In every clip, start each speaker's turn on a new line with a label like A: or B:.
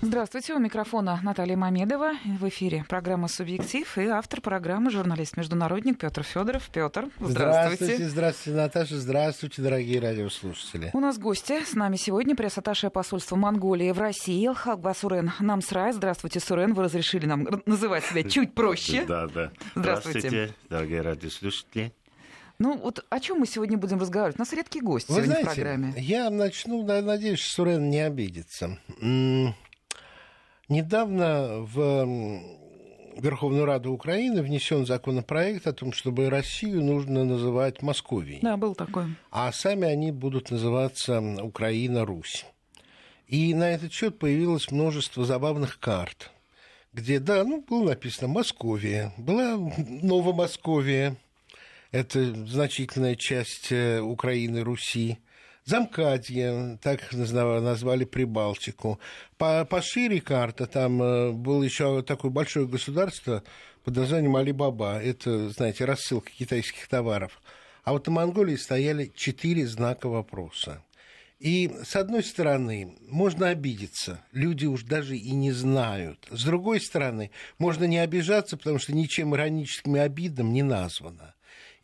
A: Здравствуйте, у микрофона Наталья Мамедова. В эфире программа «Субъектив» и автор программы журналист-международник Петр Федоров. Петр, здравствуйте.
B: Здравствуйте, здравствуйте, Наташа, здравствуйте, дорогие радиослушатели.
A: У нас гости. С нами сегодня пресс-атташе посольства Монголии в России Хакба Сурен Намсрай. Здравствуйте, Сурен. Вы разрешили нам называть себя чуть проще.
C: Да, да.
A: Здравствуйте.
C: Здравствуйте, дорогие радиослушатели.
A: Ну вот о чем мы сегодня будем разговаривать? У нас редкий гость
B: Вы
A: сегодня
B: знаете,
A: в программе.
B: я начну, на- надеюсь, что Сурен не обидится. Недавно в Верховную Раду Украины внесен законопроект о том, чтобы Россию нужно называть Московией.
A: Да, был такой.
B: а сами они будут называться Украина-Русь. И на этот счет появилось множество забавных карт, где, да, ну, было написано Московия, была Новомосковия, это значительная часть э, Украины, Руси, Замкадье, так назва- назвали Прибалтику. По- пошире карта, там э, было еще такое большое государство под названием Алибаба. Это, знаете, рассылка китайских товаров. А вот на Монголии стояли четыре знака вопроса. И, с одной стороны, можно обидеться, люди уж даже и не знают. С другой стороны, можно не обижаться, потому что ничем ироническим и обидным не названо.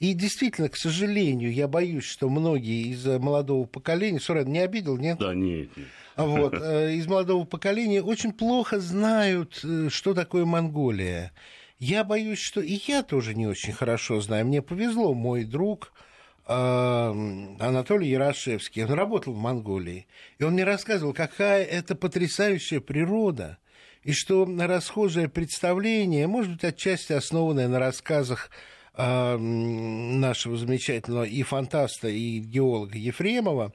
B: И действительно, к сожалению, я боюсь, что многие из э, молодого поколения... Сурен, не обидел, нет?
C: Да, нет, нет.
B: А Вот, э, из молодого поколения очень плохо знают, э, что такое Монголия. Я боюсь, что и я тоже не очень хорошо знаю. Мне повезло, мой друг Анатолий Ярошевский, он работал в Монголии, и он мне рассказывал, какая это потрясающая природа, и что расхожее представление, может быть, отчасти основанное на рассказах э, нашего замечательного и фантаста, и геолога Ефремова,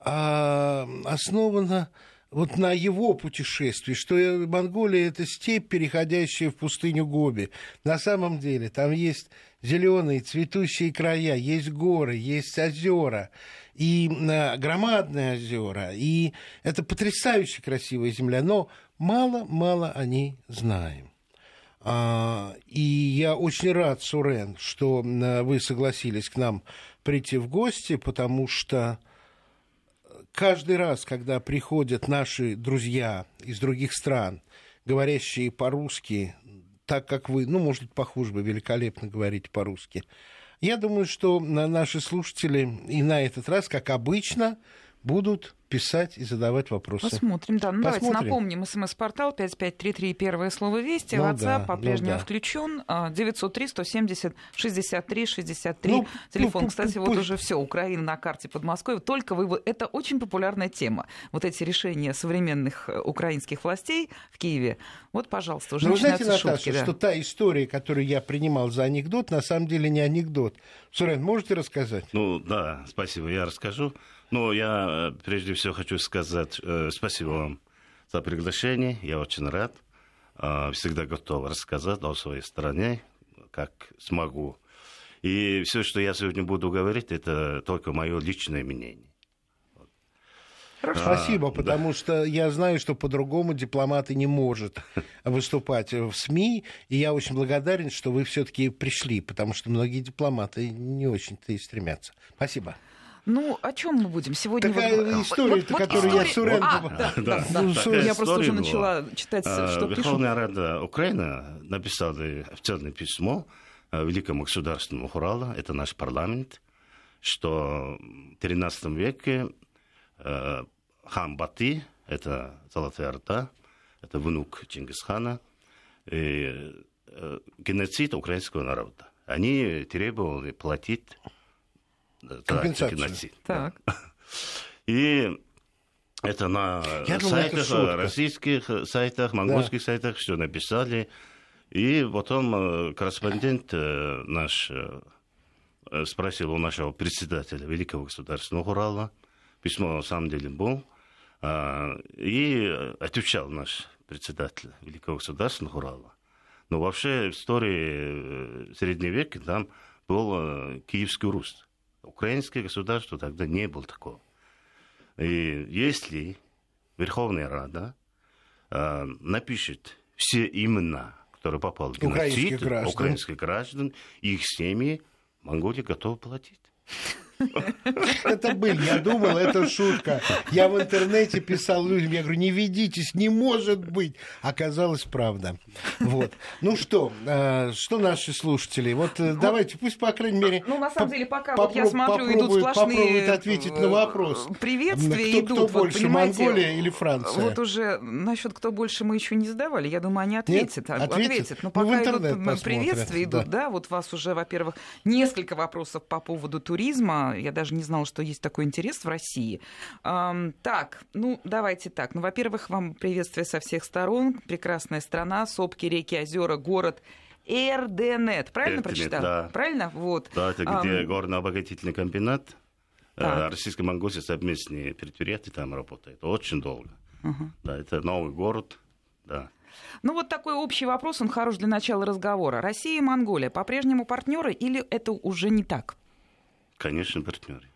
B: а, основана вот на его путешествии, что э, Монголия это степь, переходящая в пустыню Гоби. На самом деле там есть зеленые цветущие края, есть горы, есть озера, и а, громадные озера, и это потрясающе красивая земля, но мало-мало о ней знаем. А, И я очень рад, Сурен, что вы согласились к нам прийти в гости, потому что каждый раз, когда приходят наши друзья из других стран, говорящие по-русски, так как вы, ну, может быть, похуже вы великолепно говорите по-русски, я думаю, что на- наши слушатели и на этот раз, как обычно, будут писать и задавать вопросы.
A: Посмотрим, да. Ну, давайте
B: Посмотрим.
A: напомним. СМС-портал 5533, первое слово «Вести».
B: Ну
A: WhatsApp
B: да, ну
A: по-прежнему
B: да.
A: включен. 903-170-63-63.
B: Ну,
A: Телефон,
B: ну,
A: кстати,
B: пу-
A: вот
B: пу-
A: уже все. Украина на карте Подмосковья. Только вы... Это очень популярная тема. Вот эти решения современных э, украинских властей в Киеве. Вот, пожалуйста, уже
B: Но Ну, вы знаете,
A: начинаются
B: Наташа,
A: шутки. да.
B: что та история, которую я принимал за анекдот, на самом деле не анекдот. Сурен, можете рассказать?
C: Ну, да, спасибо, я расскажу. Но я э, прежде всего хочу сказать э, спасибо вам за приглашение. Я очень рад. Э, всегда готов рассказать о своей стране, как смогу. И все, что я сегодня буду говорить, это только мое личное мнение.
B: Спасибо,
C: да.
B: потому что я знаю, что по-другому дипломат и не может выступать в СМИ, и я очень благодарен, что вы все-таки пришли, потому что многие дипломаты не очень-то и стремятся. Спасибо.
A: Ну, о чем мы будем сегодня?
B: Такая
A: вот-
B: история-то,
A: вот- вот
B: которую я
A: история-
B: Сурен-
A: А, да, да,
C: Да,
A: да.
B: Ну,
C: такая
A: Я просто уже
C: история была.
A: начала читать,
C: А,
A: что пишут.
C: Верховная Рада Украины написала официальное письмо а, Великому государственному Урала, это наш парламент, что в XIII веке э, хан Баты, это Золотая Орда, это внук Чингисхана, и, э, геноцид украинского народа. Они требовали платить этот
B: Компенсацию.
C: геноцид.
A: Так.
C: И это на
B: Я думал, это
C: сайтах,
B: шутка.
C: российских сайтах, монгольских сайтах все написали. И потом э, корреспондент э, наш э, э, спросил у нашего председателя Великого государственного Урала, письмо на самом деле был, а, и отвечал наш председатель Великого государственного Урала. Но вообще в истории э, Среднего века там был э, Киевский Русь. Украинское государство тогда не было такого. И если Верховная Рада э, напишет все имена, которые попали в
B: Украинских
C: геноцид,
B: граждан.
C: украинских граждан, их семьи, Монголия готова платить.
B: Это был, я думал, это шутка. Я в интернете писал людям, я говорю, не ведитесь, не может быть. Оказалось, правда. Вот. Ну что, э, что наши слушатели? Вот э, давайте, пусть, по крайней мере...
A: Ну, на самом деле, пока вот я смотрю, идут сплошные...
B: ответить на вопрос.
A: Приветствия идут.
B: Кто больше, Монголия или Франция?
A: Вот уже насчет кто больше мы еще не задавали. Я думаю, они ответят.
B: Нет? Ответят?
A: ответят. Но ну, пока идут приветствия идут, да, вот вас уже, во-первых, несколько вопросов по поводу туризма. Я даже не знала, что есть такой интерес в России. Так, ну, давайте так. Ну, во-первых, вам приветствие со всех сторон. Прекрасная страна, сопки, реки, озера, город. РДНет, правильно Эрденет, прочитал?
C: Да.
A: Правильно? Вот.
C: Да, это где а, горно-обогатительный комбинат. Э, Российско-монгольские совместные предприятия там работают. Очень долго. Угу. Да, это новый город. Да.
A: Ну вот такой общий вопрос, он хорош для начала разговора. Россия и Монголия по-прежнему партнеры или это уже не так?
C: Конечно, партнеры.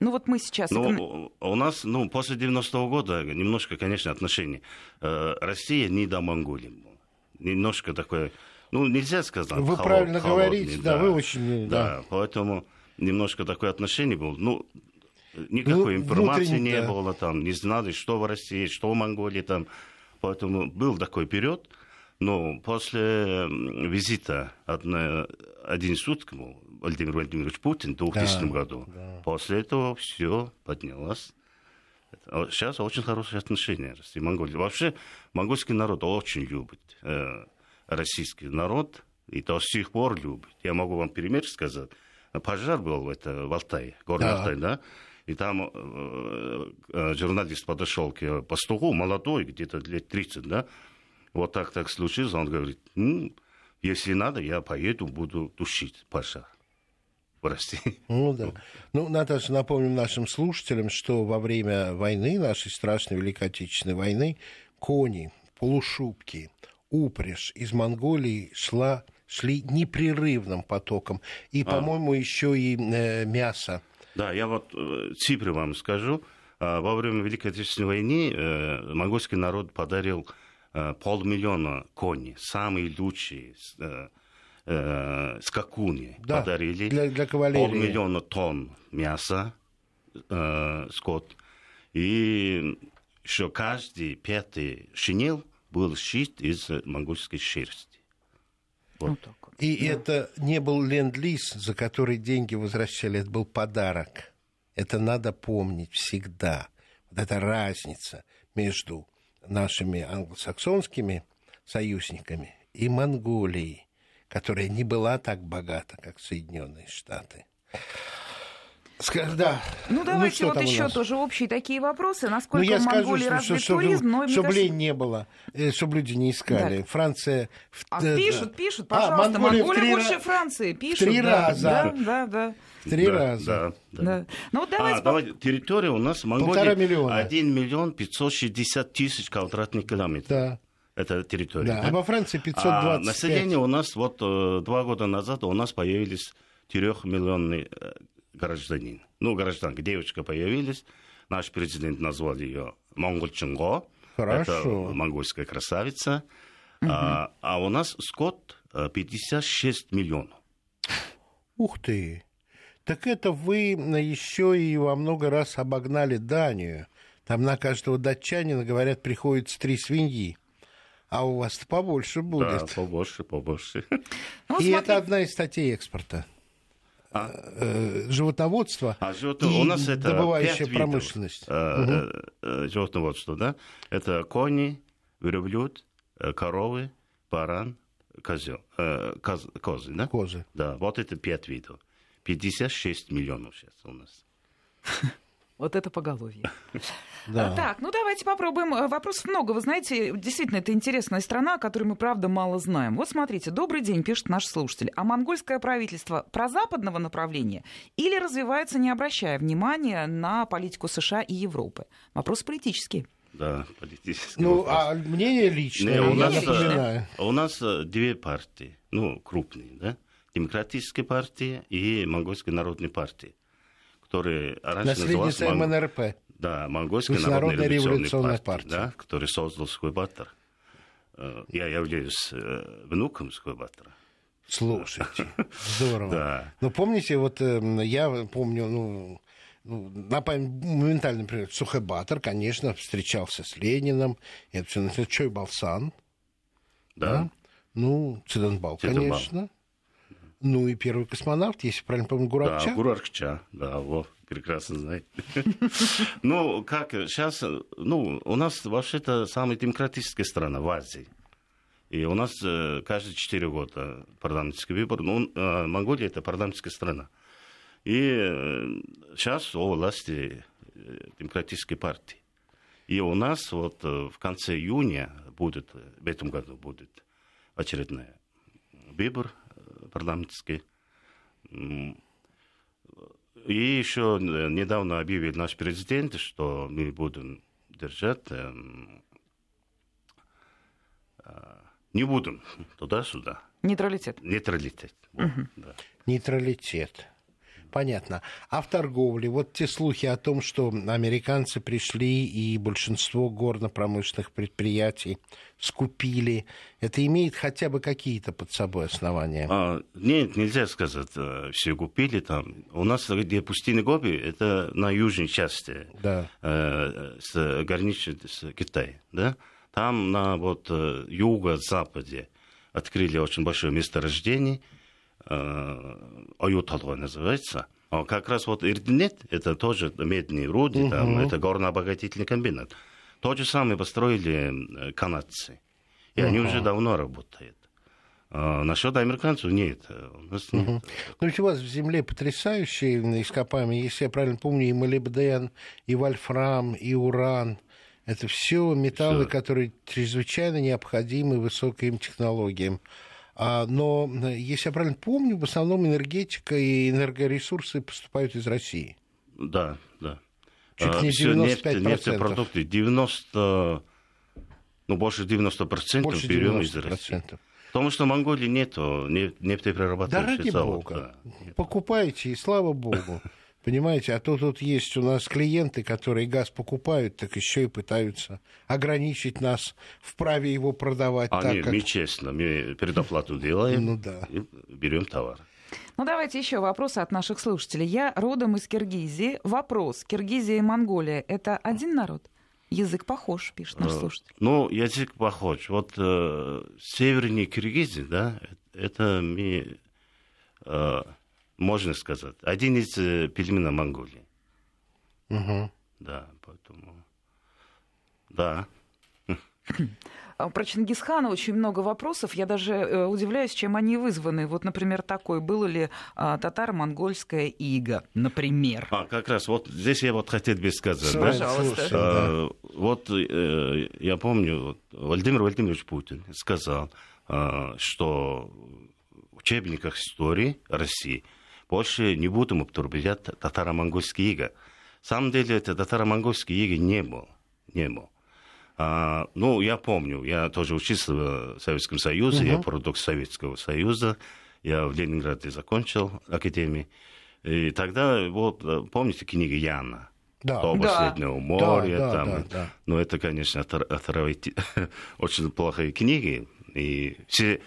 A: Ну вот мы сейчас...
C: Ну, у нас, ну, после 90-го года немножко, конечно, отношения. Э, Россия не до Монголии. Немножко такое... Ну, нельзя сказать.
B: Вы холод, правильно холодный, говорите, да, да, вы очень...
C: Да, да, поэтому немножко такое отношение было. Ну, никакой ну, информации не да. было там, не знали, что в России, что в Монголии там. Поэтому был такой период. Но после визита одна, один суткому Владимир Владимирович Путин в 2000 да, году, да. после этого все поднялось. Сейчас очень хорошие отношения России и Монголии. Вообще, монгольский народ очень любит э, российский народ, и до сих пор любит. Я могу вам пример сказать. Пожар был это, в Алтае, горный да. Алтай, да? И там э, э, журналист подошел к пастуху, молодой, где-то лет 30, да, вот так так случилось, он говорит, ну, если надо, я поеду, буду тушить пожар в России.
B: Ну да. Ну, Наташа, напомним нашим слушателям, что во время войны, нашей страшной Великой Отечественной войны, кони, полушубки, упряжь из Монголии шла, шли непрерывным потоком. И, а. по-моему, еще и э, мясо
C: да, я вот э, цифры вам скажу. А, во время Великой Отечественной войны э, монгольский народ подарил э, полмиллиона коней, самые лучшие скакуни да, подарили.
B: Для, для кавалерии.
C: Полмиллиона тонн мяса, скот. И еще каждый пятый шинел был сшит из монгольской шерсти.
B: Вот. вот так. И да. это не был ленд-лиз, за который деньги возвращали, это был подарок. Это надо помнить всегда. Вот эта разница между нашими англосаксонскими союзниками и Монголией, которая не была так богата, как Соединенные Штаты.
A: Да. Ну, давайте ну, вот еще тоже общие такие вопросы. Насколько ну, я в Монголии скажу, развит что, туризм,
B: но... Чтобы кажется... лень не было, э, чтобы люди не искали. Да. Франция...
A: А пишут, пишут, а, пожалуйста. А, Монголия, Монголия больше раз... Франции. Пишут.
B: В три
A: да,
B: раза.
A: Да, да, да.
B: В три да, раза. Да,
A: да. да. Ну, вот давайте...
C: А, давайте. Территория у нас в Монголии... миллиона. 1 миллион 560 тысяч квадратных километров. Да. Это территория. Да,
B: да? а во Франции 525. А
C: население у нас, вот э, два года назад у нас появились трехмиллионные э, гражданин. Ну, гражданка, девочка появилась. Наш президент назвал ее Монголчунго.
B: Хорошо.
C: Это монгольская красавица. Угу. А, а у нас скот 56 э, миллионов.
B: Ух ты! Так это вы еще и во много раз обогнали Данию. Там на каждого датчанина, говорят, приходится три свиньи. А у вас побольше будет.
C: Да, побольше, побольше.
B: Ну, и это одна из статей экспорта а? Э, животноводство
C: а, живот... и у нас это
B: добывающая промышленность.
C: Видов, угу. Животноводство, да? Это кони, верблюд, коровы, баран, козел, коз, козы, да?
B: Козы.
C: Да, вот это пять видов. 56 миллионов сейчас у нас.
A: Вот это поголовье. Да. Так, ну давайте попробуем. Э, вопросов много. Вы знаете, действительно, это интересная страна, о которой мы, правда, мало знаем. Вот смотрите, добрый день, пишет наш слушатель. А монгольское правительство прозападного направления или развивается, не обращая внимания на политику США и Европы? Вопрос политический.
C: Да, политический
B: Ну, вопрос. а мнение личное, Не,
C: у, нас, личное. Э, у нас э, две партии, ну, крупные, да? Демократическая партия и Монгольская народная партия которые раньше
B: назывались... МНРП.
C: Да, Монгольская народная революционная партия, партия. Да, который создал Скойбаттер. Э, я являюсь э, внуком Скойбаттера.
B: Слушайте, здорово. Да. Но помните, вот э, я помню, ну, ну, на память моментально, например, Сухобатор, конечно, встречался с Лениным, это все. Чой Балсан.
C: Да. да.
B: Ну, Циденбал, конечно. Ну и первый космонавт, если правильно помню, Гуракча.
C: Да, Гуракча, да, вот, прекрасно знаете. Ну, как сейчас, ну, у нас вообще-то самая демократическая страна в Азии. И у нас э, каждые четыре года парламентский выбор. Ну, э, Монголия это парламентская страна. И сейчас у власти э, демократической партии. И у нас вот в конце июня будет, в этом году будет очередной выбор парламентский. И еще недавно объявил наш президент, что мы будем держать не будем туда-сюда.
A: Нейтралитет.
C: Нейтралитет. Вот, угу.
B: да. Нейтралитет. Понятно. А в торговле? Вот те слухи о том, что американцы пришли и большинство горно-промышленных предприятий скупили, это имеет хотя бы какие-то под собой основания?
C: А, нет, нельзя сказать, э, все купили там. У нас, где пустыня Гоби, это на южной части,
B: да.
C: э, с, граничит с Китаем, да? Там на вот э, юго-западе открыли очень большое месторождение, э, Аюталва называется. А как раз вот Ирдинет, это тоже медные руды, угу. там, это горно-обогатительный комбинат. То же самое построили э, канадцы. И угу. они уже давно работают. А насчет американцев нет. У нас нет. Угу.
B: Ну, ведь у вас в земле потрясающие ископаемые, если я правильно помню, и молибден, и вольфрам, и уран. Это все металлы, все. которые чрезвычайно необходимы высоким технологиям. А, но, если я правильно помню, в основном энергетика и энергоресурсы поступают из России.
C: Да, да.
B: Чуть а, не 95%. Нефть,
C: нефтепродукты 90, ну, больше 90% больше берем из России. Потому что в Монголии нет нефтеперерабатывающих
B: да ради заводов. Бога. Да. Покупайте, и слава богу. Понимаете, а то тут есть у нас клиенты, которые газ покупают, так еще и пытаются ограничить нас в праве его продавать.
C: А так, нет, как... мы честно, мы предоплату делаем
B: ну, да.
C: и берем товар.
A: Ну, давайте еще вопросы от наших слушателей. Я родом из Киргизии. Вопрос. Киргизия и Монголия – это один народ? Язык похож, пишет наш э, слушатель.
C: Ну, язык похож. Вот э, севернее Киргизии, да, это мы э, можно сказать. Один из э, пельменов Монголии.
B: Угу.
C: Да, поэтому... Да.
A: А про Чингисхана очень много вопросов. Я даже э, удивляюсь, чем они вызваны. Вот, например, такой, было ли а, татаро-монгольская ига, например.
C: А, как раз, вот здесь я вот хотел бы сказать.
A: Да? Пожалуйста. А,
C: вот э, я помню, вот, Владимир Владимирович Путин сказал, а, что в учебниках истории России – больше не будем употреблять татаро-монгольский иго. На самом деле это татаро-монгольский иго не был. Не был. А, ну, я помню, я тоже учился в Советском Союзе, угу. я продукт Советского Союза, я в Ленинграде закончил академию. И тогда, вот, помните книгу Яна?
B: Да.
C: До последнего да. моря.
B: Да,
C: там.
B: Да, да.
C: Ну, это, конечно, отравить... очень плохие книги. И все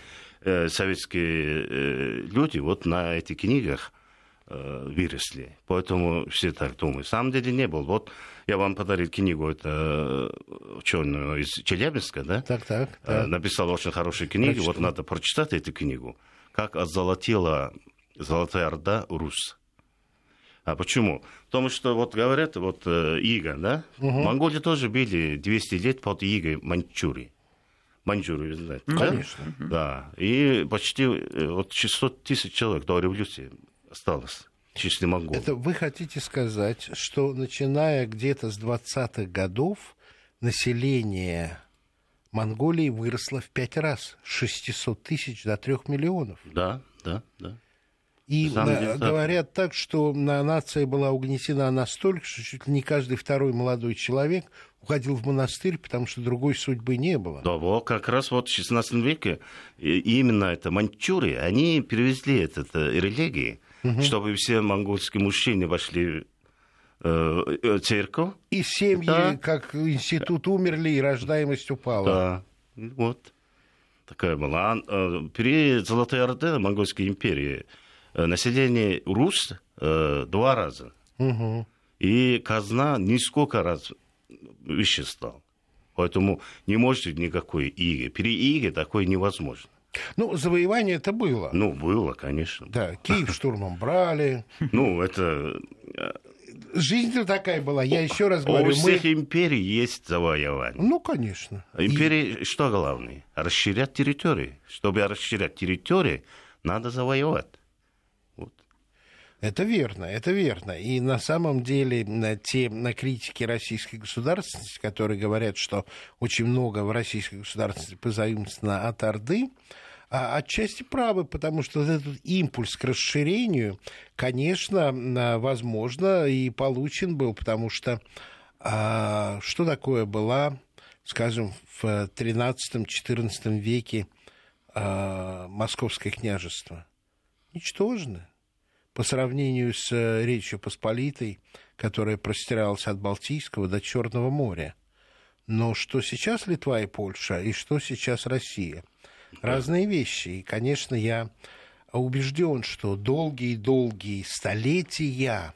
C: Э, советские э, люди вот на этих книгах э, выросли. Поэтому все так думают. На самом деле не был. Вот я вам подарил книгу, это ученую из Челябинска, да?
B: Так, так. так.
C: Написал очень хорошую книгу. Прочитал. Вот надо прочитать эту книгу. Как отзолотила Золотая Орда Рус. А почему? Потому что, вот говорят, вот Иго, да? Угу. Монголии тоже были 200 лет под Игой Маньчжурии. Маньчжурию, знаете.
B: Конечно.
C: Да? да. И почти э, вот 600 тысяч человек до революции осталось чисто монголов.
B: Это вы хотите сказать, что начиная где-то с 20-х годов население Монголии выросло в пять раз, с 600 тысяч до 3 миллионов.
C: Да, да, да.
B: И говорят так, что нация была угнетена настолько, что чуть ли не каждый второй молодой человек уходил в монастырь, потому что другой судьбы не было.
C: Да, вот как раз вот в XVI веке именно это маньчжуры, они перевезли этот э, религии, угу. чтобы все монгольские мужчины вошли э, э церковь.
B: И семьи, да. как институт, умерли, и рождаемость упала.
C: Да, вот. такая была. А, при Золотой Орде, Монгольской империи, население рус два раза. Угу. И казна несколько раз выше. Поэтому не можете никакой иги. При иге такое невозможно.
B: Ну, завоевание это было.
C: Ну, было, конечно.
B: Да, Киев штурмом брали.
C: Ну, это...
B: Э, Жизнь-то такая была, я еще раз говорю.
C: У всех мы... империй есть завоевание.
B: Ну, конечно.
C: Империи, И... что главное? Расширять территории. Чтобы расширять территории, надо завоевать.
B: Это верно, это верно. И на самом деле те на критики российской государственности, которые говорят, что очень много в российской государственности позаимствовано от Орды, а отчасти правы, потому что этот импульс к расширению, конечно, возможно, и получен был, потому что а, что такое была, скажем, в XIII-XIV веке а, Московское княжество? Ничтожно по сравнению с э, Речью Посполитой, которая простиралась от Балтийского до Черного моря. Но что сейчас Литва и Польша, и что сейчас Россия? Разные вещи. И, конечно, я убежден, что долгие-долгие столетия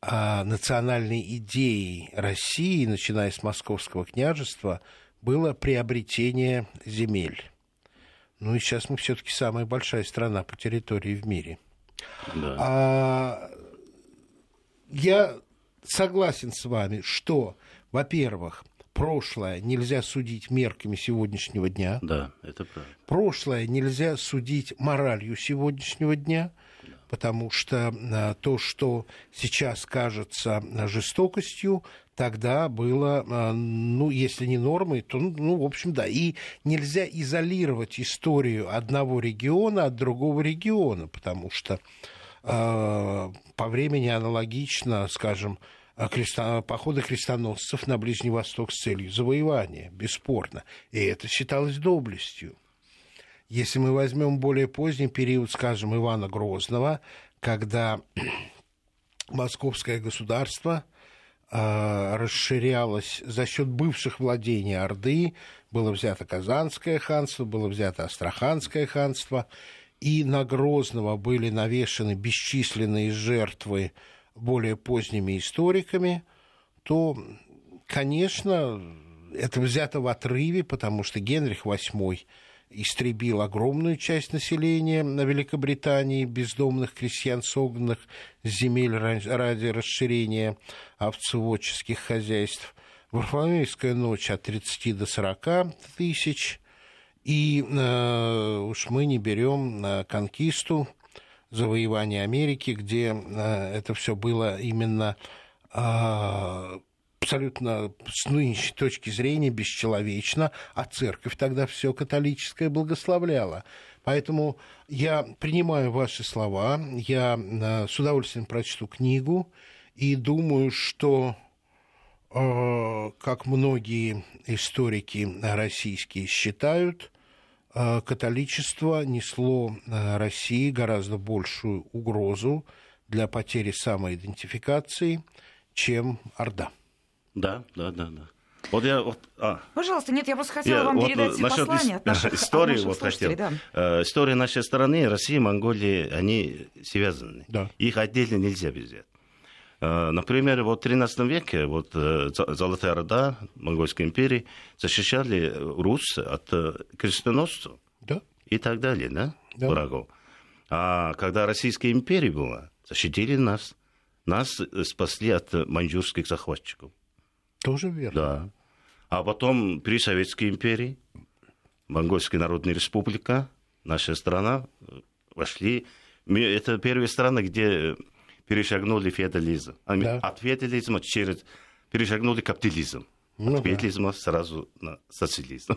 B: а, национальной идеей России, начиная с Московского княжества, было приобретение земель. Ну и сейчас мы все-таки самая большая страна по территории в мире – да. А, я согласен с вами, что, во-первых, прошлое нельзя судить мерками сегодняшнего дня.
C: Да, это правда.
B: Прошлое нельзя судить моралью сегодняшнего дня. Потому что а, то, что сейчас кажется жестокостью, тогда было, а, ну, если не нормой, то, ну, в общем, да. И нельзя изолировать историю одного региона от другого региона, потому что э, по времени аналогично, скажем, креста... походы крестоносцев на Ближний Восток с целью завоевания, бесспорно. И это считалось доблестью. Если мы возьмем более поздний период, скажем, Ивана Грозного, когда московское государство а, расширялось за счет бывших владений Орды. Было взято Казанское ханство, было взято Астраханское ханство, и на Грозного были навешаны бесчисленные жертвы более поздними историками, то, конечно, это взято в отрыве, потому что Генрих VIII истребил огромную часть населения на Великобритании, бездомных крестьян, согнанных с земель ради расширения овцеводческих хозяйств. Варфоломеевская ночь от 30 до 40 тысяч. И э, уж мы не берем э, конкисту, завоевание Америки, где э, это все было именно э, абсолютно с нынешней точки зрения бесчеловечно, а церковь тогда все католическое благословляла. Поэтому я принимаю ваши слова, я э, с удовольствием прочту книгу и думаю, что, э, как многие историки российские считают, э, католичество несло России гораздо большую угрозу для потери самоидентификации, чем Орда.
C: Да, да, да, да. Вот я, вот,
A: а. Пожалуйста, нет, я просто хотела я, вам вот передать насчет послание от наших,
C: истории, от наших вот хотел. Да. Э, история нашей страны, России, Монголии, они связаны. Да. Их отдельно нельзя взять. Э, например, вот в XIII веке вот, э, Золотая Орда Монгольской империи защищали рус от крестоносцев да. и так далее, да, да. врагов. А когда Российская империя была, защитили нас. Нас спасли от маньчжурских захватчиков.
B: Тоже верно.
C: Да. А потом при Советской империи, Монгольская Народная Республика, наша страна, вошли... Это первая страна, где перешагнули феодализм. Да. От феодализма через... перешагнули капитализм. Ну, От феодализма да. сразу на социализм.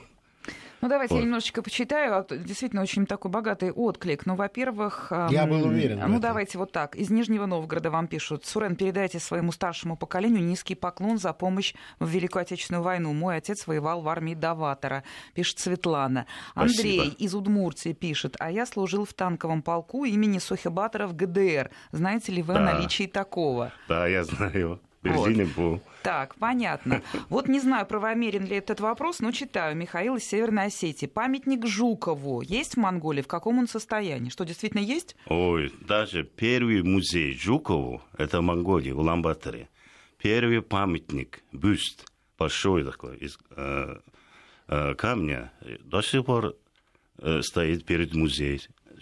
A: Ну, давайте вот. я немножечко почитаю. А действительно, очень такой богатый отклик. Ну, во-первых...
B: Я был уверен.
A: Ну, давайте вот так. Из Нижнего Новгорода вам пишут. Сурен, передайте своему старшему поколению низкий поклон за помощь в Великую Отечественную войну. Мой отец воевал в армии Даватора, пишет Светлана. Андрей Спасибо. из Удмуртии пишет. А я служил в танковом полку имени Сохибатора в ГДР. Знаете ли вы да. о наличии такого?
C: Да, я знаю. Берлине вот. был.
A: Так, понятно. Вот не знаю, правомерен ли этот вопрос, но читаю. Михаил из Северной Осетии. Памятник Жукову есть в Монголии? В каком он состоянии? Что, действительно есть?
C: Ой, даже первый музей Жукову, это в Монголии, в Ламбаторе. Первый памятник, бюст, большой такой, из э, э, камня, до сих пор э, стоит перед музеем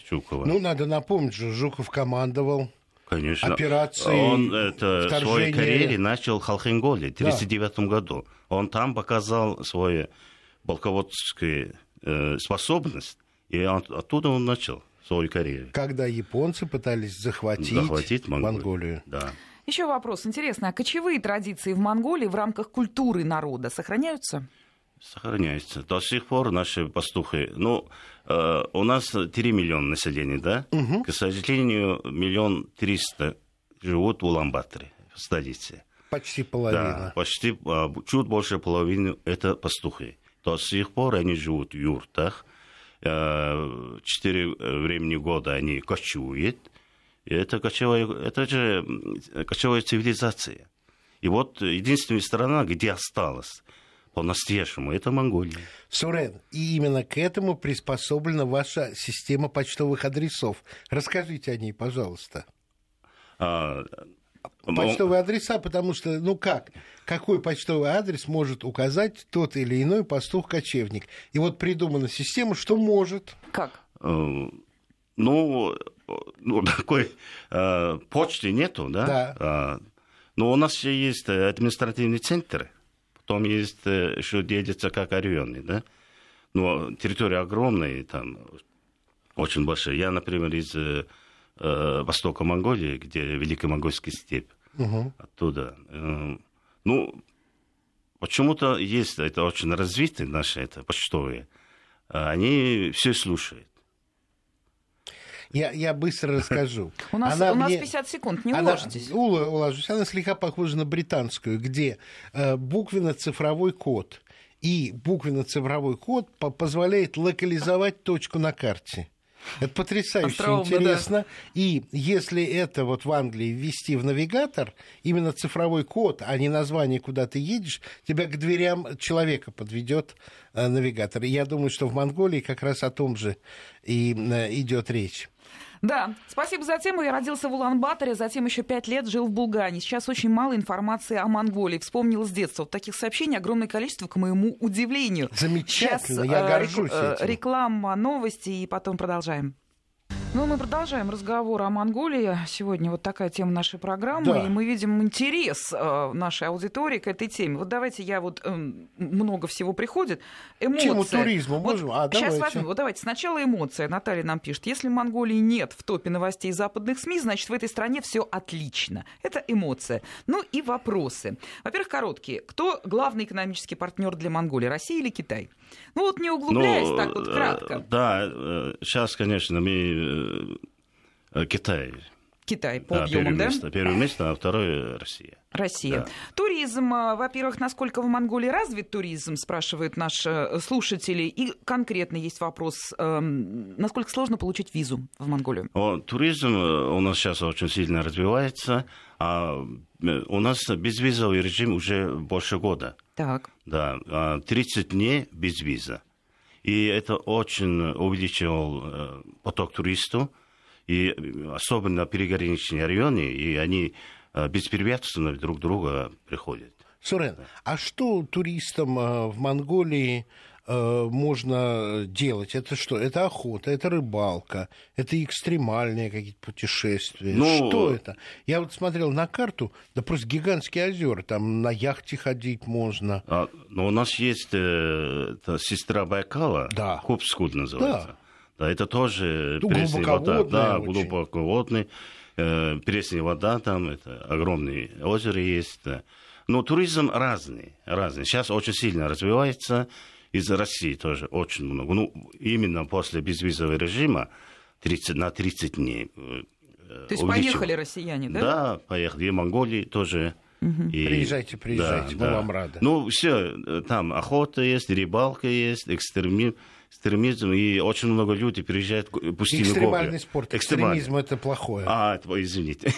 C: Жукова.
B: Ну, надо напомнить, что Жуков командовал
C: Конечно.
B: операции
C: Он это, вторжения... свою карьеру начал в Халхенголе в 1939 да. году. Он там показал свою полководческую э, способность, и он, оттуда он начал свою карьеру.
B: Когда японцы пытались захватить, захватить Монголию. Монголию.
C: Да.
A: Еще вопрос интересный. А кочевые традиции в Монголии в рамках культуры народа сохраняются?
C: Сохраняются. До сих пор наши пастухи... Ну, э, у нас 3 миллиона населения, да? Угу. К сожалению, миллион триста живут в Уламбаторе, в столице.
B: Почти половина.
C: Да, почти, а, чуть больше половины это пастухи. До сих пор они живут в юртах. Э, четыре времени года они кочуют. И это кочевая, это же кочевая цивилизация. И вот единственная страна, где осталась по-настоящему, это Монголия.
B: Сурен, и именно к этому приспособлена ваша система почтовых адресов. Расскажите о ней, пожалуйста. А, ну, почтовые адреса, потому что, ну как, какой почтовый адрес может указать тот или иной пастух-кочевник? И вот придумана система, что может.
A: Как?
C: Э, ну, ну такой э, почты нету, да?
B: Да.
C: А, но у нас есть административные центры Потом есть э, еще делится как районы, да. Но территория огромная, там очень большая. Я, например, из э, э востока Монголии, где Великая Монгольская степь, угу. оттуда. Э, ну, почему-то есть, это очень развитые наши это, почтовые, они все слушают.
B: Я, я быстро расскажу.
A: У нас, она у нас мне, 50 секунд, не она, уложитесь.
B: Уложусь. Она слегка похожа на британскую, где э, буквенно-цифровой код и буквенно-цифровой код по позволяет локализовать точку на карте. Это потрясающе Остроумно, интересно. Да. И если это вот в Англии ввести в навигатор, именно цифровой код, а не название, куда ты едешь, тебя к дверям человека подведет э, навигатор. И я думаю, что в Монголии как раз о том же и э, идет речь.
A: Да, спасибо за тему. Я родился в Улан-Баторе, затем еще пять лет жил в Булгане. Сейчас очень мало информации о Монголии. Вспомнил с детства. Вот таких сообщений огромное количество, к моему удивлению.
B: Замечательно, Сейчас, я э, горжусь э, этим.
A: Реклама, новости, и потом продолжаем. Ну, мы продолжаем разговор о Монголии. Сегодня вот такая тема нашей программы, да. и мы видим интерес э, нашей аудитории к этой теме. Вот давайте я вот э, много всего приходит. Эмоции.
B: Тему туризма
A: вот
B: можем? А,
A: сейчас давайте. возьмем. Вот давайте. Сначала эмоция. Наталья нам пишет. Если Монголии нет в топе новостей западных СМИ, значит, в этой стране все отлично. Это эмоция. Ну и вопросы. Во-первых, короткие. Кто главный экономический партнер для Монголии? Россия или Китай? Ну вот не углубляясь, ну, так вот э, кратко.
C: Да, сейчас, конечно, мы Э, Китай.
A: Китай по да, объемам, да?
C: Место, первое место, а второе Россия.
A: Россия. Да. Туризм, э, во-первых, насколько в Монголии развит туризм, спрашивают наши э, слушатели. И конкретно есть вопрос, эм, насколько сложно получить визу в Монголию?
C: О, туризм у нас сейчас очень сильно развивается, а у нас безвизовый режим уже больше года.
A: Так.
C: Да, 30 а дней без виза. И это очень увеличивал поток туристов и особенно приграничные районы, и они э, беспрепятственно друг друга приходят.
B: Сурен, а что туристам э, в Монголии э, можно делать? Это что? Это охота, это рыбалка, это экстремальные какие-то путешествия. Ну, что это? Я вот смотрел на карту, да просто гигантские озера, там на яхте ходить можно.
C: А, но у нас есть э, сестра Байкала, да. Купскуд называется. Да. Да, это тоже
B: ну, пресная вода.
C: Да, очень. глубоководный. Э, пресная вода там, это огромные озера есть. Да. Но туризм разный, разный. Сейчас очень сильно развивается. Из России тоже очень много. Ну, именно после безвизового режима 30, на 30 дней.
A: Э, То есть поехали россияне, да?
C: Да, поехали. И Монголии тоже.
B: Угу. И, приезжайте, приезжайте, да, мы да. вам рады.
C: Ну, все, э, там охота есть, рыбалка есть, экстремизм экстремизм, и очень много людей переезжают в пустыню
B: Экстремальный Гоби. спорт, экстремизм это плохое.
C: А, это, извините.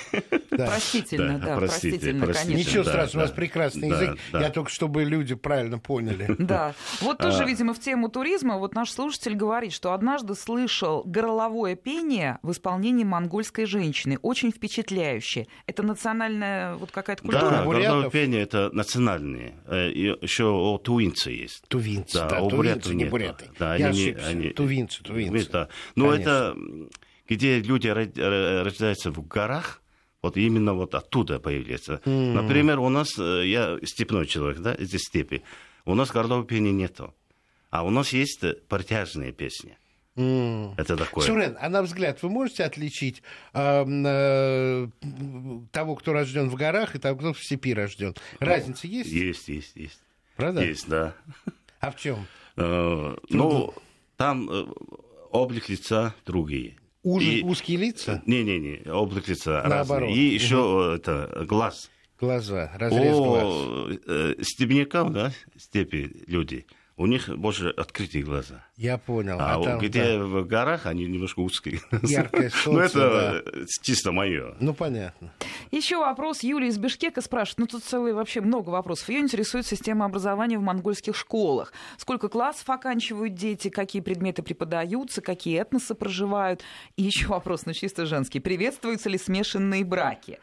A: Да. Простительно, да, да простите, простительно, простите, конечно.
B: Ничего да, страшного, да, у вас прекрасный да, язык. Да. Я только, чтобы люди правильно поняли.
A: Да. Вот тоже, а... видимо, в тему туризма, вот наш слушатель говорит, что однажды слышал горловое пение в исполнении монгольской женщины. Очень впечатляющее. Это национальная вот какая-то культура?
C: Да, горловое пение это национальное. Э, еще у тувинцы есть.
B: Тувинцы, да, да у тувинцы, не буряты.
C: Да,
B: Я
C: они,
B: ошибся. Они... Тувинцы, тувинцы.
C: Да. Но Конечно. это где люди рождаются в горах, вот именно вот оттуда появляется. Mm. Например, у нас, э, я степной человек, да, здесь степи, у нас горловой пения нету. А у нас есть протяжные песни. Mm. Это такое.
B: Сурен, а на взгляд вы можете отличить э, э, того, кто рожден в горах, и того, кто в степи рожден? Разница есть?
C: Есть, есть, есть.
B: Правда?
C: Есть, да.
B: А в чем?
C: Э, ну, там э, облик лица другие.
B: Уже и... узкие лица?
C: Не-не-не, облик лица Наоборот. разный. И еще угу. это глаз.
B: Глаза, разрез О,
C: глаз. Э, степнякам, да, степи люди, у них больше открытые глаза.
B: Я понял.
C: А, а там, где да. в горах они немножко узкие.
B: Яркое солнце, Ну,
C: это да. чисто мое.
B: Ну, понятно.
A: Еще вопрос. Юлия из Бишкека спрашивает. Ну, тут целый вообще много вопросов. Ее интересует система образования в монгольских школах. Сколько классов оканчивают дети, какие предметы преподаются, какие этносы проживают. И еще вопрос, ну, чисто женский. Приветствуются ли смешанные браки?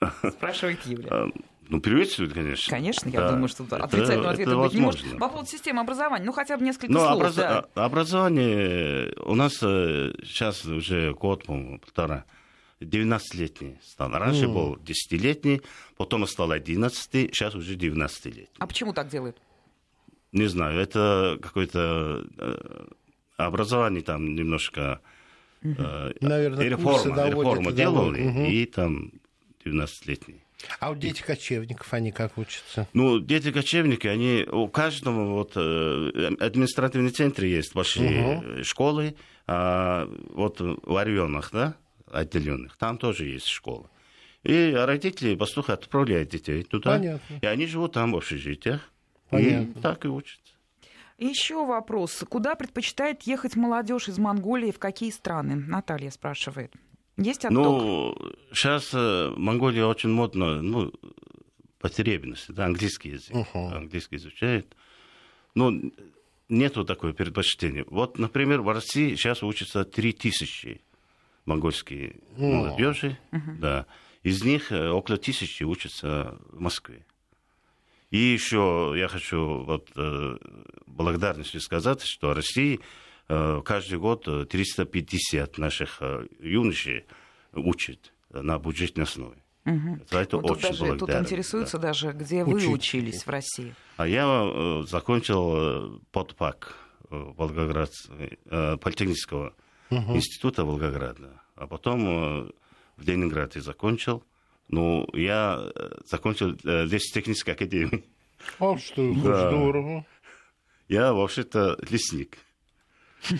A: Спрашивает Юлия.
C: Ну, приветствует, конечно.
A: Конечно, я да. думаю, что это, отрицательного ответа быть не может. По поводу системы образования, ну, хотя бы несколько ну, слов. Образ... Да.
C: А, образование у нас сейчас э, уже год, по-моему, полтора. 19-летний стал. Раньше mm. был 10-летний, потом стал 11-й, сейчас уже 19-летний.
A: А почему так делают?
C: Не знаю, это какое-то э, образование там немножко...
B: Угу. Наверное,
C: реформа, реформа делали, угу. и там 12-летний.
B: А у дети кочевников они как учатся?
C: Ну, дети кочевники, они у каждого вот э, административный центр есть большие угу. школы, а вот в районах, да, отделенных, там тоже есть школа. И родители, пастухи отправляют детей туда. Понятно. И они живут там в общежитиях. Понятно. И так и учатся.
A: Еще вопрос. Куда предпочитает ехать молодежь из Монголии, в какие страны? Наталья спрашивает. Есть отток?
C: Ну, сейчас э, Монголия очень модно, ну, потребности, да, английский язык. Uh-huh. Английский изучает. Ну, нету такого предпочтения. Вот, например, в России сейчас учатся 3000 монгольские uh-huh. молодежи, uh-huh. да. Из них э, около тысячи учатся в Москве. И еще я хочу вот, э, благодарностью сказать, что Россия Э, каждый год 350 э, наших э, юношей учат на бюджетной основе.
A: Угу. За это вот очень тут, даже, тут интересуются да. даже, где Учить. вы учились в России.
C: А я закончил подпак Волгоград, политехнического угу. института Волгограда. А потом в Ленинграде закончил. Ну, я закончил лесотехнической академии.
B: А что, да. здорово.
C: Я вообще-то лесник.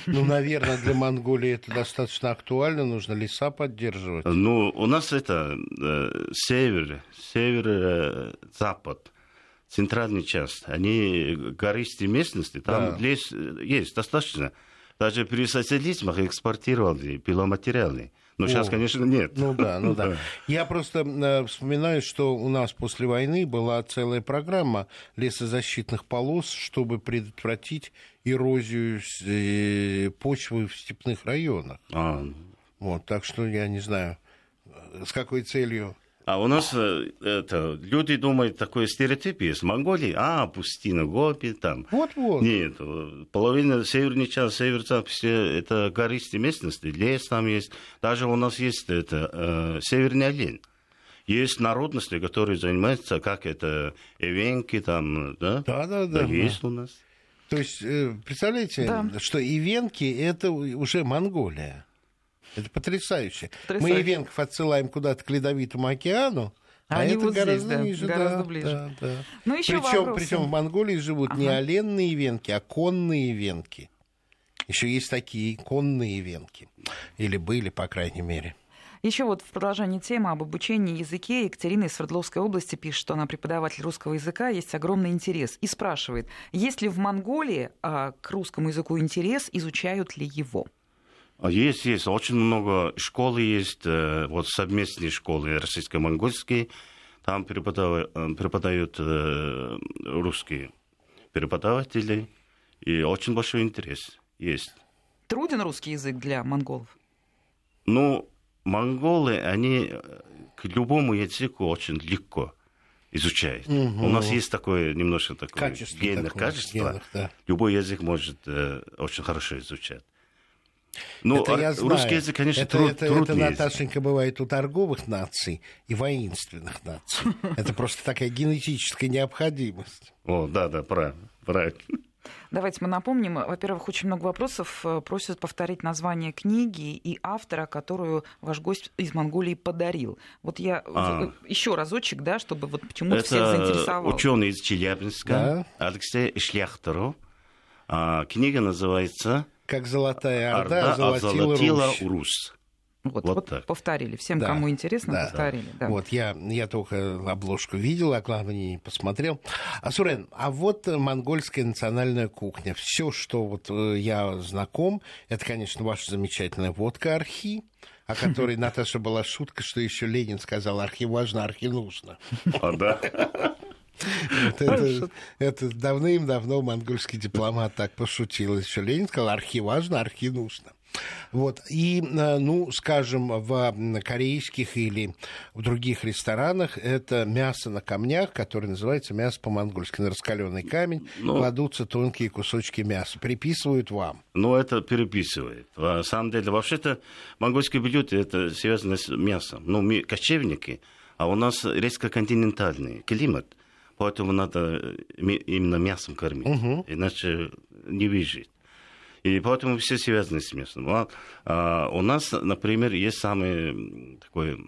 B: Ну, наверное, для Монголии это достаточно актуально, нужно леса поддерживать.
C: Ну, у нас это э, север, север-запад, центральный часть, они гористые местности, там да. лес есть достаточно. Даже при социализмах экспортировали пиломатериалы. Но сейчас, О, конечно, нет.
B: Ну да, ну да. Я просто э, вспоминаю, что у нас после войны была целая программа лесозащитных полос, чтобы предотвратить эрозию э, почвы в степных районах. А. Вот, так что я не знаю, э, с какой целью
C: а у нас э, это, люди думают, такой стереотип есть. Монголии, а, пустина, Гопи, там.
B: Вот-вот.
C: Нет, половина северной части, север все это гористые местности, лес там есть. Даже у нас есть это, э, северный олень. Есть народности, которые занимаются, как это, эвенки там, да?
B: Да, да, да.
C: да есть у нас.
B: То есть, э, представляете, да. что ивенки – это уже Монголия. Это потрясающе. потрясающе. Мы ивенков отсылаем куда-то к Ледовитому океану, а, а это вот гораздо здесь, да, ниже, гораздо да, ближе. Да, да. Ну, еще причем, причем в Монголии живут ага. не оленные венки, а конные венки. Еще есть такие конные венки. Или были, по крайней мере.
A: Еще вот в продолжении темы об обучении языке Екатерина из Свердловской области пишет, что она преподаватель русского языка, есть огромный интерес. И спрашивает, есть ли в Монголии а, к русскому языку интерес, изучают ли его?
C: А есть, есть. Очень много школ есть, э, вот совместные школы российско-монгольские. Там преподают, э, преподают э, русские преподаватели. И очень большой интерес есть.
A: Труден русский язык для монголов?
C: Ну, монголы, они к любому языку очень легко изучают. Угу. У нас есть такое немножко такое качество такое, качество. Генных, да. Любой язык может э, очень хорошо изучать.
B: Ну, это я знаю. русский язык, конечно, это, труд, это, трудный это, Наташенька, бывает у торговых наций и воинственных наций. Это просто такая генетическая необходимость.
C: О, да, да, правильно, правильно.
A: Давайте мы напомним. Во-первых, очень много вопросов э, просят повторить название книги и автора, которую ваш гость из Монголии подарил. Вот я а. еще разочек, да, чтобы вот почему-то всех заинтересовал.
C: ученый из Челябинска, да? Алексей Шляхтеров. А, книга называется
B: «Как золотая орда, орда озолотила Русь».
A: Русь. Вот, вот, вот так. повторили. Всем, да. кому интересно, да. повторили. Да.
B: Вот я, я только обложку видел, а главное не посмотрел. А, Сурен, а вот монгольская национальная кухня. Все, что вот э, я знаком, это, конечно, ваша замечательная водка архи, о которой, Наташа, была шутка, что еще Ленин сказал, архи важно, архи нужно.
C: А, да?
B: Это, это давным-давно монгольский дипломат так пошутил. Еще Ленин сказал, архи важно, архи нужно. Вот. И, э, ну, скажем, в корейских или в других ресторанах это мясо на камнях, которое называется мясо по-монгольски. На раскаленный камень ну, кладутся тонкие кусочки мяса. Приписывают вам.
C: Ну, это переписывает. На самом деле, вообще-то, монгольское блюдо это связано с мясом. Ну, мы кочевники, а у нас резко континентальный климат. Поэтому надо именно мясом кормить. Угу. Иначе не выжить. И поэтому все связаны с местным. А, а, у нас, например, есть самое такое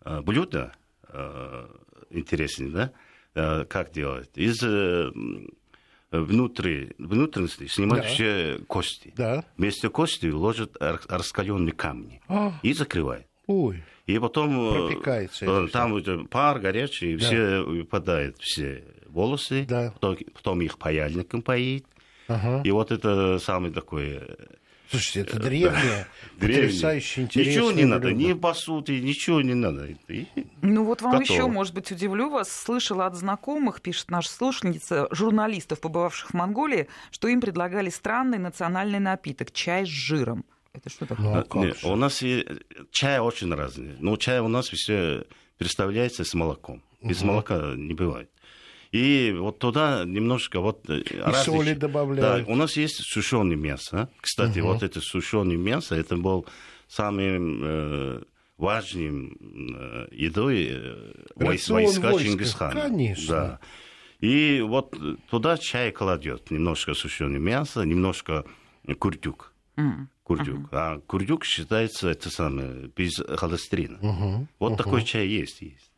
C: а, блюдо а, интересное, да? А, как делать? Из а, внутри, внутренности снимают да. все кости. Да. Вместо кости ложат раскаленные камни а. и закрывают. Ой. И потом э, Пропекается там пар горячий, да. все выпадает, все волосы, да. потом, потом их паяльником поить. Ага. И вот это самый такой... Э,
B: Слушайте, это древнее, потрясающе интересное.
C: Ничего не надо, ни посуды, ничего не надо. И
A: ну вот вам еще, может быть, удивлю вас, слышала от знакомых, пишет наша слушательница, журналистов, побывавших в Монголии, что им предлагали странный национальный напиток – чай с жиром. Это что такое? Ну,
C: а Нет, у нас и чай очень разный. Но чай у нас все представляется с молоком. Без угу. молока не бывает. И вот туда немножко вот...
B: Э, И различ... соли добавляют.
C: Да, у нас есть сушеное мясо. Кстати, угу. вот это сушеное мясо, это был самым э, важным э, едой э, войска Чингисхана.
B: Конечно.
C: Да. И вот туда чай кладет немножко сушеное мясо, немножко курдюк. Mm. Курдюк. Uh-huh. А курдюк считается это самое без холестерина. Uh-huh. Вот uh-huh. такой чай есть, есть.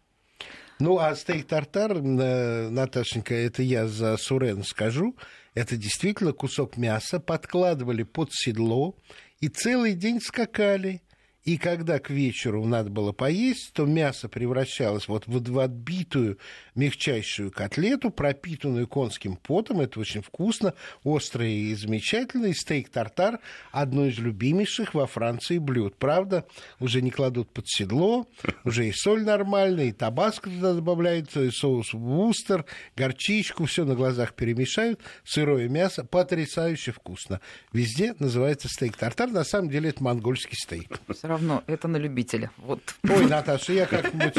B: Ну, а стейк тартар, э, Наташенька, это я за Сурен скажу, это действительно кусок мяса, подкладывали под седло и целый день скакали. И когда к вечеру надо было поесть, то мясо превращалось вот в отбитую мягчайшую котлету, пропитанную конским потом. Это очень вкусно, острое и замечательно. стейк-тартар – одно из любимейших во Франции блюд. Правда, уже не кладут под седло, уже и соль нормальная, и табаско туда добавляют, и соус вустер, горчичку, все на глазах перемешают. Сырое мясо потрясающе вкусно. Везде называется стейк-тартар. На самом деле это монгольский стейк
A: равно это на любителя. Вот.
B: Ой, Наташа, я как-нибудь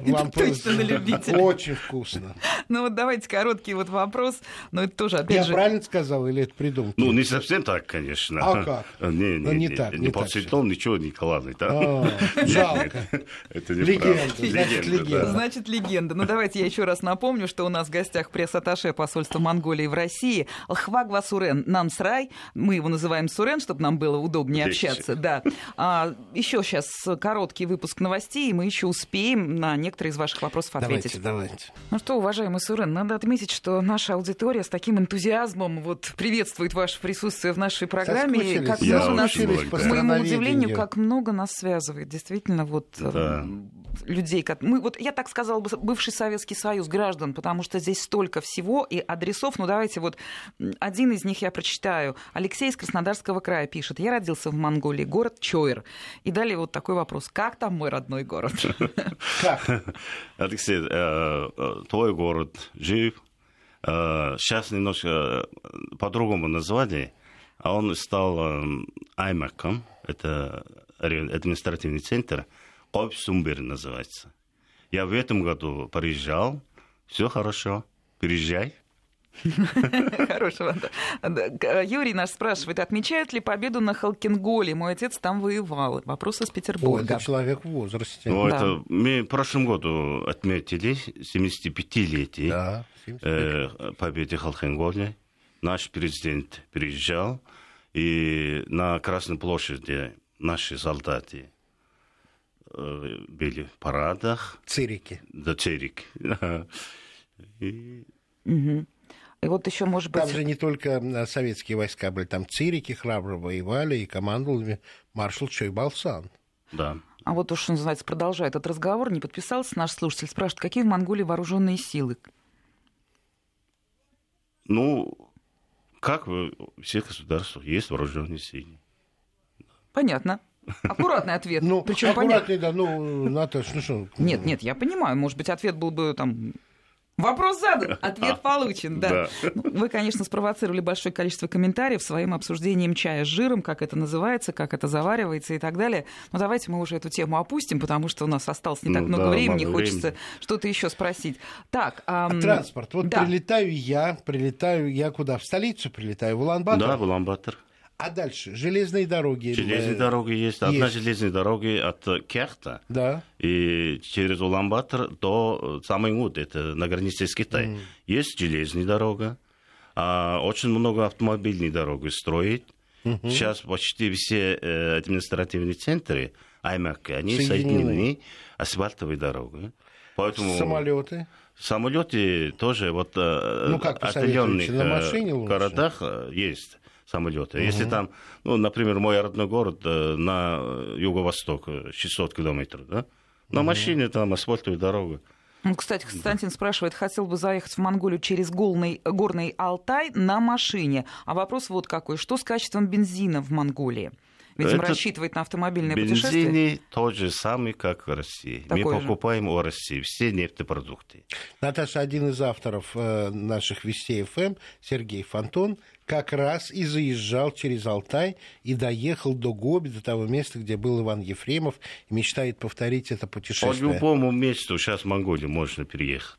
A: вам точно на любителя.
B: Очень вкусно.
A: Ну вот давайте короткий вот вопрос, но это тоже опять
B: я
A: же...
B: Я правильно сказал или это придумка?
C: Ну, не совсем так, конечно.
B: А как?
C: Не, не, ну, не, не так. Не, под цветом ничего не кладывай. А,
B: жалко.
C: Это не легенда.
A: Значит, легенда. Значит, легенда. Ну, давайте я еще раз напомню, что у нас в гостях пресс-атташе посольства Монголии в России Лхвагва Сурен Намсрай. Мы его называем Сурен, чтобы нам было удобнее общаться. Да. Еще сейчас короткий выпуск новостей, и мы еще успеем на некоторые из ваших вопросов ответить.
B: Давайте, давайте.
A: Ну что, уважаемый Сурен, надо отметить, что наша аудитория с таким энтузиазмом вот приветствует ваше присутствие в нашей программе. Как много нас, к моему удивлению, как много нас связывает. Действительно, вот да. людей. Мы, вот я так сказала бы, бывший Советский Союз граждан, потому что здесь столько всего и адресов. Ну давайте вот один из них я прочитаю. Алексей из Краснодарского края пишет. Я родился в Монголии, город Чойр. И далее вот такой вопрос. Как там мой родной город?
C: Как? Алексей, э, э, твой город жив. Сейчас э, немножко по-другому назвали. А он стал Аймаком. Это административный центр. Сумбер называется. Я в этом году приезжал. Все хорошо. Приезжай.
A: Хорошего. Юрий наш спрашивает, отмечают ли победу на Халкинголе? Мой отец там воевал. Вопрос из Петербурга.
B: Человек в возрасте.
C: Ну, это мы в прошлом году отметили 75-летие да, 75. э, победы Халкинголе. Наш президент приезжал, и на Красной площади наши солдаты э, были в парадах.
B: Цирики.
C: Да, цирик.
A: И... Угу. И вот еще, может быть...
B: Там же не только советские войска были, там цирики храбро воевали, и командовал маршал Чойбалсан.
C: Да.
A: А вот уж, что называется, продолжая этот разговор, не подписался наш слушатель, спрашивает, какие в Монголии вооруженные силы?
C: Ну, как в всех государствах есть вооруженные силы.
A: Понятно. Аккуратный ответ.
B: Ну, Причем аккуратный, понятно. да, ну, Наташа, ну что?
A: Нет, нет, я понимаю, может быть, ответ был бы там Вопрос задан, ответ получен, да. да. Ну, вы, конечно, спровоцировали большое количество комментариев своим обсуждением чая с жиром, как это называется, как это заваривается и так далее. Но давайте мы уже эту тему опустим, потому что у нас осталось не так ну, много да, времени, много хочется времени. что-то еще спросить. Так,
B: эм... транспорт. Вот да. прилетаю я, прилетаю я куда? В столицу прилетаю, в Улан-Батор?
C: Да, в Улан-Батор.
B: А дальше железные дороги.
C: Железные э, дороги есть. есть. Одна железная дорога от Кяхта
B: да.
C: и через Уламбатор до Самайнут, это на границе с Китаем. Mm. Есть железная дорога. А очень много автомобильных дорог строить. Mm-hmm. Сейчас почти все э, административные центры Аймак, они соединены, соединены асфальтовой дорогой.
B: Поэтому... Самолеты.
C: Самолеты тоже вот
B: э, ну, как отдаленных
C: городах есть самолеты. Угу. Если там, ну, например, мой родной город э, на юго-восток, 600 э, километров, да, на угу. машине там асфальтовая дорога.
A: Ну, кстати, Константин да. спрашивает, хотел бы заехать в Монголию через горный, горный Алтай на машине. А вопрос вот какой. Что с качеством бензина в Монголии? Видимо, Это рассчитывает на автомобильное
C: бензине
A: путешествие.
C: Бензин тот же самый, как в России. Такой Мы же. покупаем у России все нефтепродукты.
B: Наташа, один из авторов э, наших Вестей ФМ, Сергей Фонтон, как раз и заезжал через Алтай и доехал до Гоби, до того места, где был Иван Ефремов, и мечтает повторить это путешествие.
C: По любому месту сейчас в Монголию можно переехать.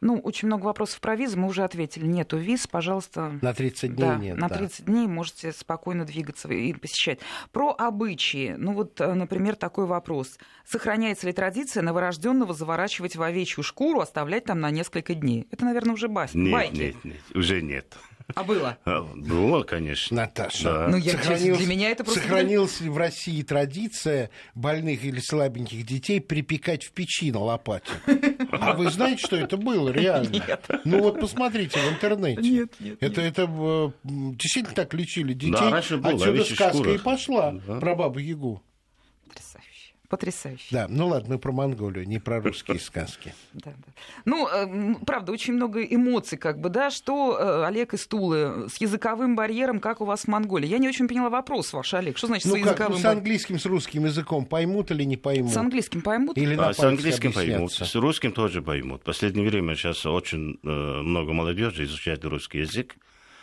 A: Ну, очень много вопросов про визы, мы уже ответили. Нету виз, пожалуйста.
B: На 30 дней
A: да,
B: нет.
A: На 30 да. дней можете спокойно двигаться и посещать. Про обычаи. Ну, вот, э, например, такой вопрос. Сохраняется ли традиция новорожденного заворачивать в овечью шкуру, оставлять там на несколько дней? Это, наверное, уже бас...
C: нет,
A: байки.
C: Нет, нет, уже нет.
A: А было? А,
C: было, конечно.
B: Наташа,
C: да.
A: ну, я, сохранилась, для меня это просто...
B: Сохранилась ли в России традиция больных или слабеньких детей припекать в печи на лопате? А вы знаете, что это было реально?
A: Нет.
B: Ну вот посмотрите в интернете.
A: Нет, нет.
B: Это, это э, действительно так лечили детей.
C: Да, раньше было,
B: Отсюда сказка шкурах. и пошла да. про бабу Ягу.
A: Потрясающе.
B: Да, ну ладно, мы про Монголию, не про русские сказки.
A: Да, да. Ну, э, правда, очень много эмоций, как бы, да, что э, Олег из Тулы с языковым барьером, как у вас в Монголии? Я не очень поняла вопрос ваш, Олег. Что значит
B: ну,
A: с
B: как, языковым ну, с английским, с русским языком поймут или не поймут?
A: С английским поймут?
B: Или
C: а, с английским поймут, с русским тоже поймут. В последнее время сейчас очень э, много молодежи изучает русский язык.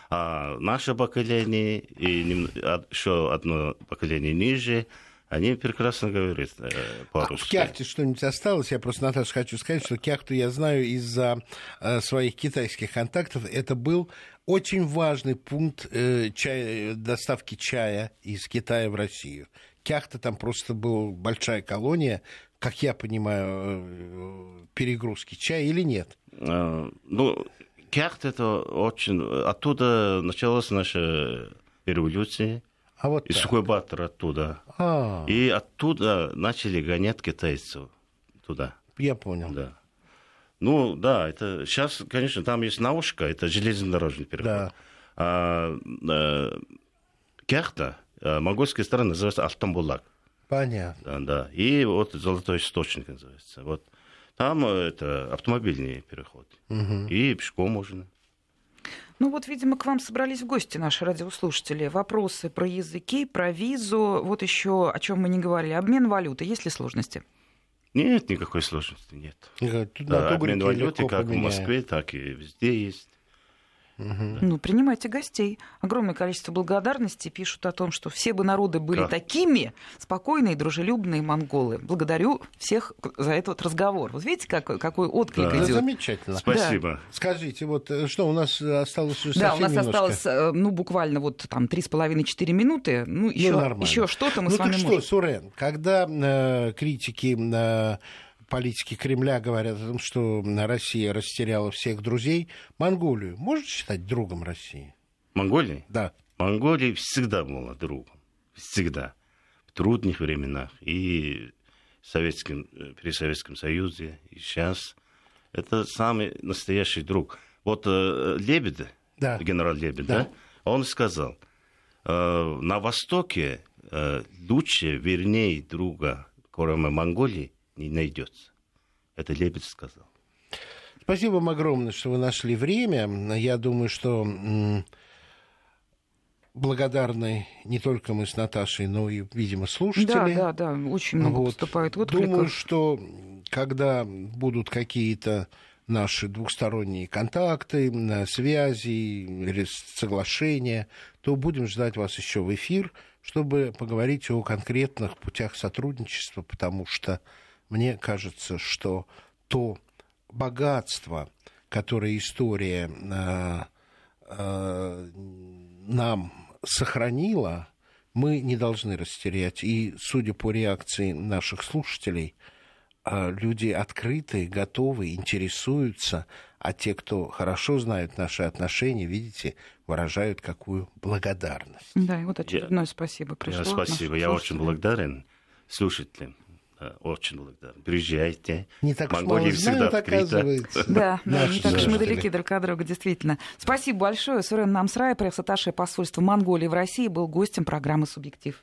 C: А наше поколение и еще одно поколение ниже – они прекрасно говорят э, по-русски.
B: А в Кяхте что-нибудь осталось? Я просто, Наташа, хочу сказать, что Кяхту я знаю из-за э, своих китайских контактов. Это был очень важный пункт э, чая, доставки чая из Китая в Россию. Кяхта там просто была большая колония, как я понимаю, э, перегрузки чая или нет?
C: Ну, Кяхта это очень... Оттуда началась наша революция А вот из Сухой-Батор оттуда. А. И оттуда начали гонять китайцев туда.
B: Я понял.
C: Да. Ну, да, это сейчас, конечно, там есть наушка, это железнодорожный переход. Да. А, а, Кяхта, а, монгольская сторона называется Алтамбулак.
B: Понятно.
C: Да, да. И вот Золотой источник называется. Вот там э, это автомобильный переход. Угу. И пешком можно.
A: Ну вот, видимо, к вам собрались в гости наши радиослушатели. Вопросы про языки, про визу. Вот еще о чем мы не говорили. Обмен валюты. Есть ли сложности?
C: Нет, никакой сложности нет. Тут да, обмен валюты как поменяем. в Москве, так и везде есть.
A: Угу. Ну, принимайте гостей. Огромное количество благодарности пишут о том, что все бы народы были как? такими спокойные, дружелюбные монголы. Благодарю всех за этот разговор. Вот видите, какой, какой отклик да. идет.
B: Замечательно.
C: Спасибо. Да.
B: Скажите, вот э, что у нас осталось
A: совсем Да, у нас немножко. осталось, э, ну, буквально вот там три с половиной четыре минуты. Ну, еще, ну, еще что-то мы
B: ну,
A: с вами
B: так
A: можем.
B: что, Сурен, когда э, критики э, политики Кремля говорят о том, что Россия растеряла всех друзей. Монголию можно считать другом России?
C: Монголии?
B: Да.
C: Монголия всегда была другом. Всегда. В трудных временах. И в Советском, при Советском Союзе, и сейчас. Это самый настоящий друг. Вот э, Лебедь, да. генерал Лебедь, да. да, он сказал, э, на Востоке э, лучше, вернее, друга, кроме Монголии, не найдется. Это Лебедь сказал.
B: Спасибо вам огромное, что вы нашли время. Я думаю, что благодарны не только мы с Наташей, но и, видимо, слушатели.
A: Да, да, да, очень много вот. поступает
B: откликов. Думаю, что когда будут какие-то наши двухсторонние контакты, связи, соглашения, то будем ждать вас еще в эфир, чтобы поговорить о конкретных путях сотрудничества, потому что мне кажется, что то богатство, которое история э, э, нам сохранила, мы не должны растерять. И, судя по реакции наших слушателей, э, люди открытые, готовы, интересуются, а те, кто хорошо знают наши отношения, видите, выражают какую благодарность.
A: Да, и вот очередное я, спасибо пришло.
C: Спасибо, я очень благодарен слушателям. Э, очень благодарен. Приезжайте.
B: Не так уж мало знают, оказывается.
A: Да, да не так уж мы далеки друг от друга, действительно. Спасибо большое. Сурен Намсрай, пресс-атташе посольства Монголии в России, был гостем программы «Субъектив».